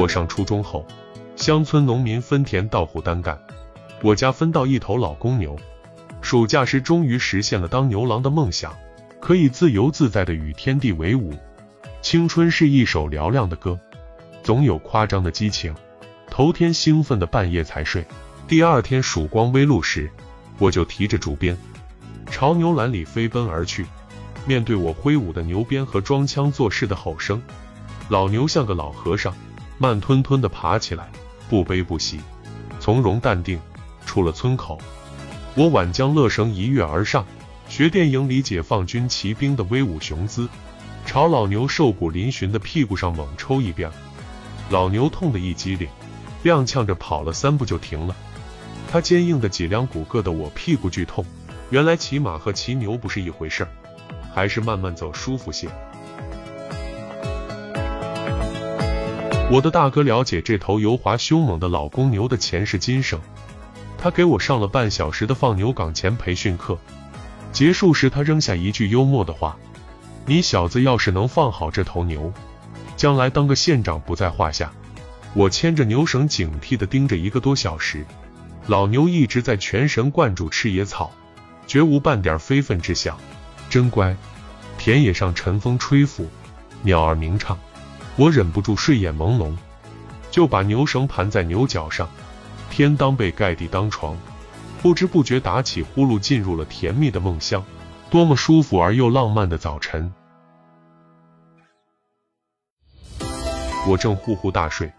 我上初中后，乡村农民分田到户单干，我家分到一头老公牛。暑假时终于实现了当牛郎的梦想，可以自由自在的与天地为伍。青春是一首嘹亮的歌，总有夸张的激情。头天兴奋的半夜才睡，第二天曙光微露时，我就提着竹鞭，朝牛栏里飞奔而去。面对我挥舞的牛鞭和装腔作势的吼声，老牛像个老和尚，慢吞吞地爬起来，不悲不喜，从容淡定。出了村口，我挽将勒绳一跃而上，学电影里解放军骑兵的威武雄姿，朝老牛瘦骨嶙峋的屁股上猛抽一鞭。老牛痛得一激灵，踉跄着跑了三步就停了。他坚硬的脊梁骨硌得我屁股剧痛。原来骑马和骑牛不是一回事儿。还是慢慢走舒服些。我的大哥了解这头油滑凶猛的老公牛的前世今生，他给我上了半小时的放牛岗前培训课。结束时，他扔下一句幽默的话：“你小子要是能放好这头牛，将来当个县长不在话下。”我牵着牛绳，警惕地盯着一个多小时，老牛一直在全神贯注吃野草，绝无半点非分之想。真乖，田野上晨风吹拂，鸟儿鸣唱，我忍不住睡眼朦胧，就把牛绳盘在牛角上，天当被盖地当床，不知不觉打起呼噜，进入了甜蜜的梦乡。多么舒服而又浪漫的早晨！我正呼呼大睡，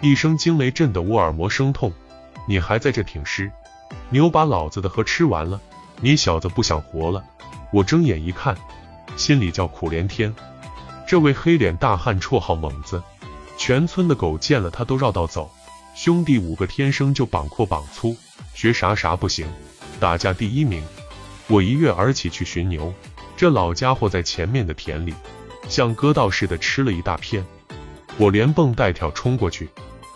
一声惊雷震得我耳膜生痛。你还在这挺尸？牛把老子的河吃完了，你小子不想活了？我睁眼一看，心里叫苦连天。这位黑脸大汉绰号猛子，全村的狗见了他都绕道走。兄弟五个天生就膀阔膀粗，学啥啥不行，打架第一名。我一跃而起去寻牛，这老家伙在前面的田里，像割稻似的吃了一大片。我连蹦带跳冲过去，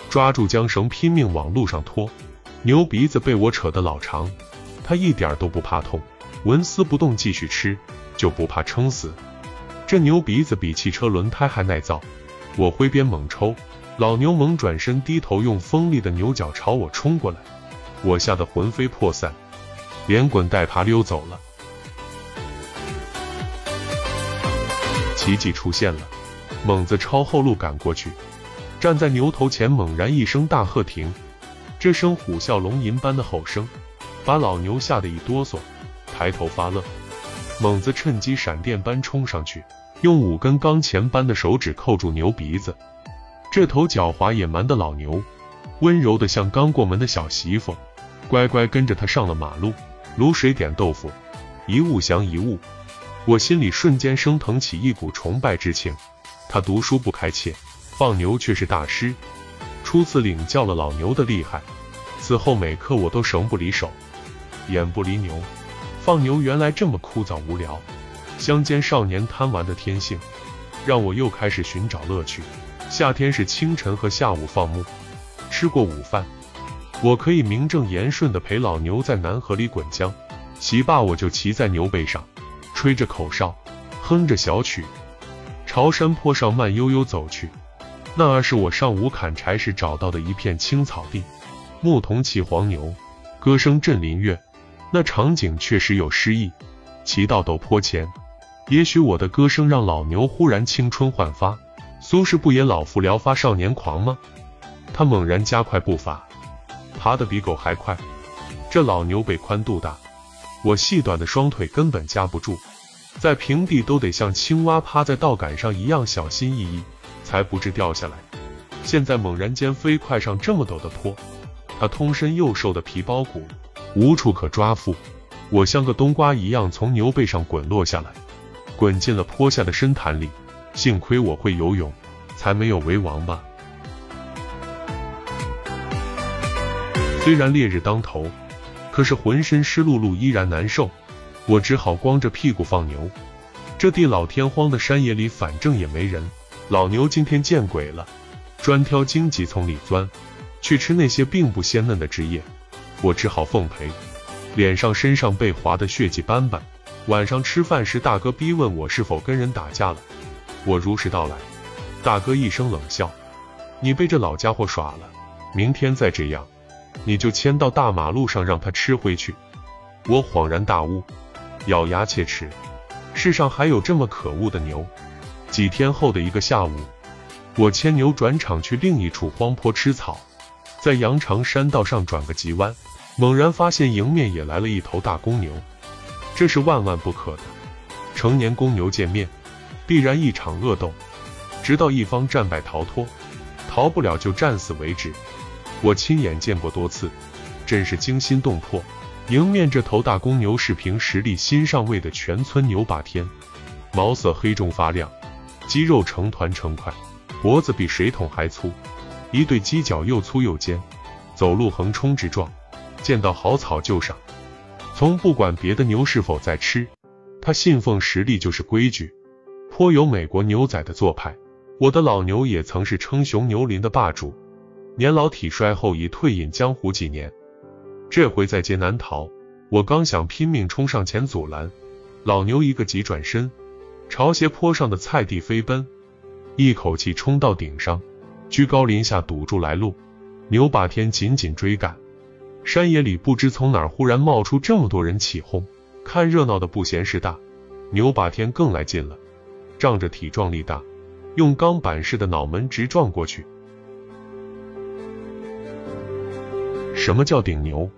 抓住缰绳拼命往路上拖。牛鼻子被我扯得老长，他一点都不怕痛。纹丝不动，继续吃，就不怕撑死。这牛鼻子比汽车轮胎还耐造。我挥鞭猛抽，老牛猛转身，低头用锋利的牛角朝我冲过来。我吓得魂飞魄散，连滚带爬溜走了。奇迹出现了，猛子抄后路赶过去，站在牛头前，猛然一声大喝停。这声虎啸龙吟般的吼声，把老牛吓得一哆嗦。抬头发愣，猛子趁机闪电般冲上去，用五根钢钳般的手指扣住牛鼻子。这头狡猾野蛮的老牛，温柔的像刚过门的小媳妇，乖乖跟着他上了马路。卤水点豆腐，一物降一物。我心里瞬间升腾起一股崇拜之情。他读书不开切，放牛却是大师，初次领教了老牛的厉害。此后每刻我都绳不离手，眼不离牛。放牛原来这么枯燥无聊，乡间少年贪玩的天性，让我又开始寻找乐趣。夏天是清晨和下午放牧，吃过午饭，我可以名正言顺的陪老牛在南河里滚江。洗罢我就骑在牛背上，吹着口哨，哼着小曲，朝山坡上慢悠悠走去。那儿是我上午砍柴时找到的一片青草地，牧童骑黄牛，歌声震林樾。那场景确实有诗意。骑到陡坡前，也许我的歌声让老牛忽然青春焕发。苏轼不也老夫聊发少年狂吗？他猛然加快步伐，爬得比狗还快。这老牛背宽肚大，我细短的双腿根本夹不住，在平地都得像青蛙趴在稻杆上一样小心翼翼，才不致掉下来。现在猛然间飞快上这么陡的坡，他通身又瘦的皮包骨。无处可抓附，我像个冬瓜一样从牛背上滚落下来，滚进了坡下的深潭里。幸亏我会游泳，才没有为王吧。虽然烈日当头，可是浑身湿漉漉，依然难受。我只好光着屁股放牛。这地老天荒的山野里，反正也没人。老牛今天见鬼了，专挑荆棘丛里钻，去吃那些并不鲜嫩的枝叶。我只好奉陪，脸上身上被划得血迹斑斑。晚上吃饭时，大哥逼问我是否跟人打架了，我如实道来。大哥一声冷笑：“你被这老家伙耍了，明天再这样，你就牵到大马路上让他吃回去。我恍然大悟，咬牙切齿，世上还有这么可恶的牛。几天后的一个下午，我牵牛转场去另一处荒坡吃草，在羊肠山道上转个急弯，猛然发现迎面也来了一头大公牛，这是万万不可的。成年公牛见面，必然一场恶斗，直到一方战败逃脱，逃不了就战死为止。我亲眼见过多次，真是惊心动魄。迎面这头大公牛是凭实力新上位的全村牛霸天，毛色黑中发亮，肌肉成团成块，脖子比水桶还粗，一对犄角又粗又尖，走路横冲直撞，见到好草就上，从不管别的牛是否在吃，他信奉实力就是规矩，颇有美国牛仔的做派。我的老牛也曾是称雄牛林的霸主，年老体衰后已退隐江湖几年。这回在劫难逃，我刚想拼命冲上前阻拦，老牛一个急转身，朝斜坡上的菜地飞奔，一口气冲到顶上，居高临下堵住来路。牛霸天紧紧追赶，山野里不知从哪忽然冒出这么多人起哄，看热闹的不嫌事大。牛霸天更来劲了，仗着体壮力大，用钢板似的脑门直撞过去。什么叫顶牛？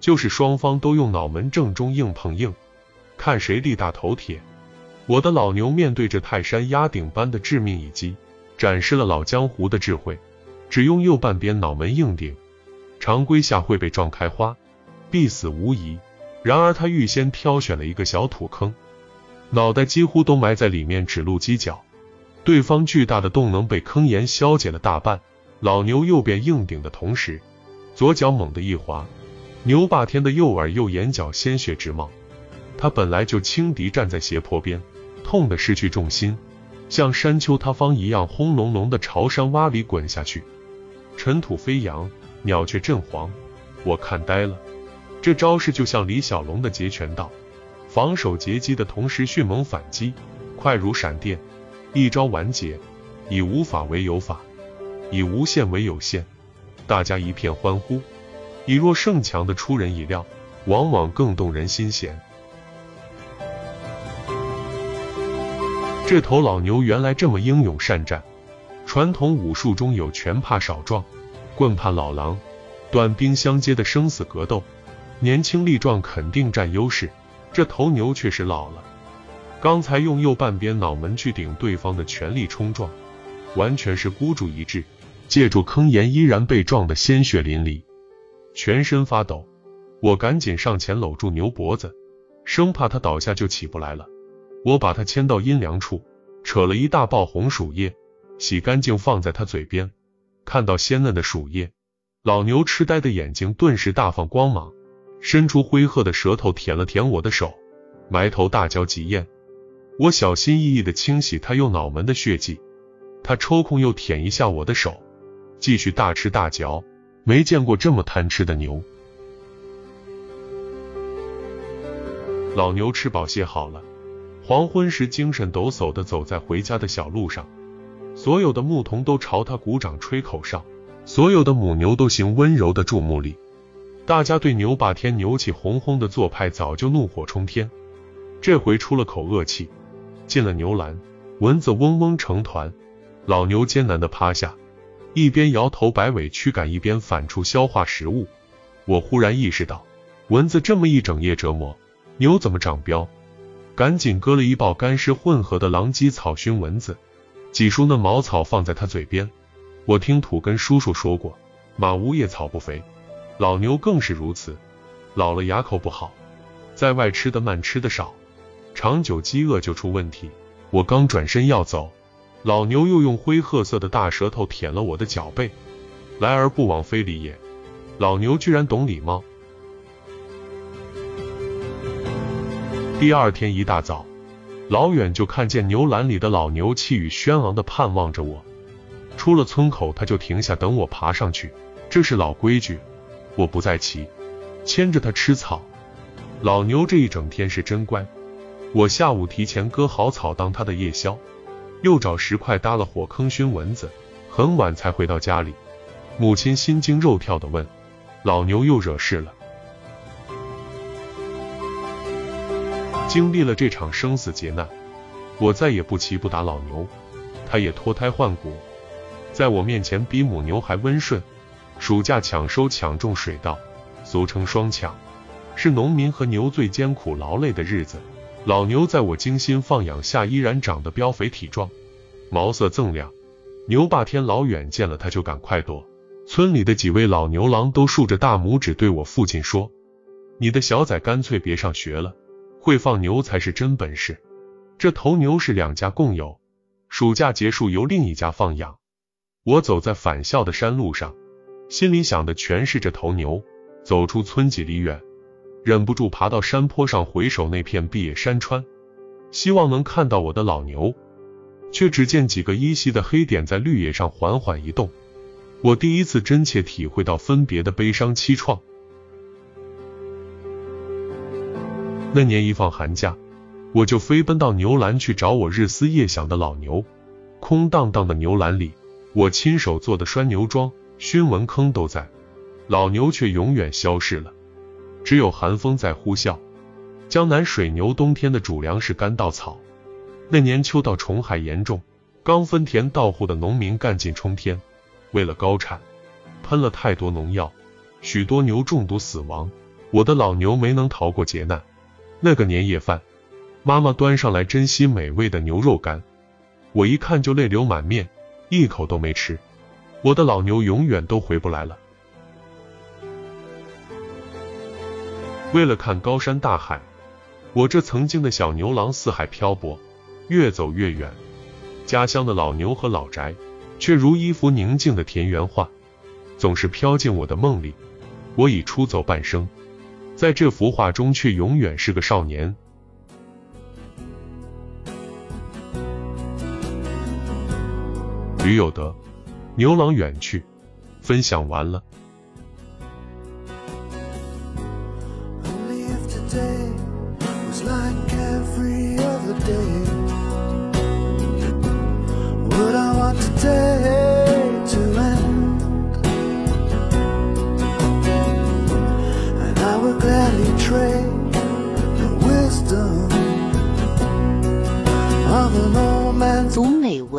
就是双方都用脑门正中硬碰硬，看谁力大头铁。我的老牛面对着泰山压顶般的致命一击，展示了老江湖的智慧，只用右半边脑门硬顶，常规下会被撞开花，必死无疑。然而他预先挑选了一个小土坑，脑袋几乎都埋在里面，只露犄角。对方巨大的动能被坑岩消解了大半。老牛右边硬顶的同时，左脚猛地一滑。牛霸天的右耳、右眼角鲜血直冒，他本来就轻敌站在斜坡边，痛得失去重心，像山丘塌方一样轰隆隆的朝山洼里滚下去，尘土飞扬，鸟雀震惶，我看呆了。这招式就像李小龙的截拳道，防守截击的同时迅猛反击，快如闪电，一招完结，以无法为有法，以无限为有限，大家一片欢呼。以弱胜强的出人意料，往往更动人心弦。这头老牛原来这么英勇善战。传统武术中有拳怕少壮，棍怕老狼，短兵相接的生死格斗，年轻力壮肯定占优势。这头牛确实老了，刚才用右半边脑门去顶对方的全力冲撞，完全是孤注一掷，借助坑沿依然被撞得鲜血淋漓。全身发抖，我赶紧上前搂住牛脖子，生怕它倒下就起不来了。我把它牵到阴凉处，扯了一大包红薯叶，洗干净放在它嘴边。看到鲜嫩的薯叶，老牛痴呆的眼睛顿时大放光芒，伸出灰褐的舌头舔了舔我的手，埋头大嚼极咽。我小心翼翼地清洗它右脑门的血迹，它抽空又舔一下我的手，继续大吃大嚼。没见过这么贪吃的牛。老牛吃饱歇好了，黄昏时精神抖擞的走在回家的小路上，所有的牧童都朝他鼓掌吹口哨，所有的母牛都行温柔的注目礼。大家对牛霸天牛气哄哄的做派早就怒火冲天，这回出了口恶气，进了牛栏，蚊子嗡嗡成团，老牛艰难的趴下。一边摇头摆尾驱赶，一边反刍消化食物。我忽然意识到，蚊子这么一整夜折磨，牛怎么长膘？赶紧割了一包干湿混合的狼藉草熏蚊子，挤出那茅草放在他嘴边。我听土根叔叔说过，马无夜草不肥，老牛更是如此。老了牙口不好，在外吃的慢，吃的少，长久饥饿就出问题。我刚转身要走。老牛又用灰褐色的大舌头舔了我的脚背，来而不往非礼也。老牛居然懂礼貌。第二天一大早，老远就看见牛栏里的老牛气宇轩昂的盼望着我。出了村口，他就停下等我爬上去，这是老规矩。我不再骑，牵着它吃草。老牛这一整天是真乖。我下午提前割好草当它的夜宵。又找石块搭了火坑熏蚊子，很晚才回到家里，母亲心惊肉跳的问：“老牛又惹事了？”经历了这场生死劫难，我再也不骑不打老牛，他也脱胎换骨，在我面前比母牛还温顺。暑假抢收抢种水稻，俗称双抢，是农民和牛最艰苦劳累的日子。老牛在我精心放养下，依然长得膘肥体壮，毛色锃亮。牛霸天老远见了他就赶快躲。村里的几位老牛郎都竖着大拇指对我父亲说：“你的小崽干脆别上学了，会放牛才是真本事。”这头牛是两家共有，暑假结束由另一家放养。我走在返校的山路上，心里想的全是这头牛。走出村几里远。忍不住爬到山坡上，回首那片碧野山川，希望能看到我的老牛，却只见几个依稀的黑点在绿野上缓缓移动。我第一次真切体会到分别的悲伤凄怆。那年一放寒假，我就飞奔到牛栏去找我日思夜想的老牛。空荡荡的牛栏里，我亲手做的拴牛桩、熏蚊坑都在，老牛却永远消失了。只有寒风在呼啸。江南水牛冬天的主粮是干稻草。那年秋稻虫害严重，刚分田到户的农民干劲冲天，为了高产，喷了太多农药，许多牛中毒死亡。我的老牛没能逃过劫难。那个年夜饭，妈妈端上来珍稀美味的牛肉干，我一看就泪流满面，一口都没吃。我的老牛永远都回不来了。为了看高山大海，我这曾经的小牛郎四海漂泊，越走越远。家乡的老牛和老宅，却如一幅宁静的田园画，总是飘进我的梦里。我已出走半生，在这幅画中，却永远是个少年。驴有德，牛郎远去，分享完了。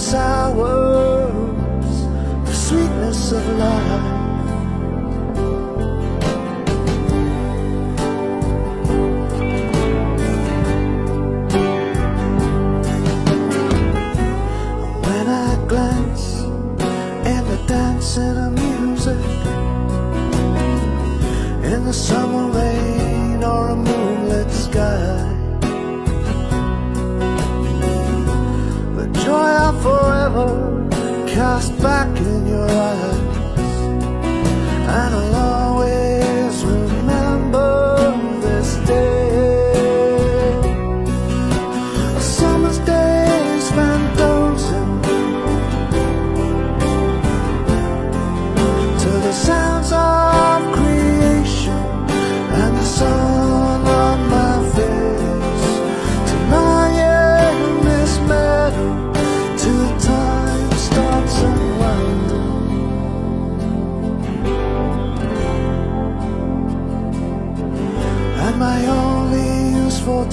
Sours the sweetness of life. When I glance in the dancing music in the summer rain cast back in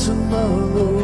什么路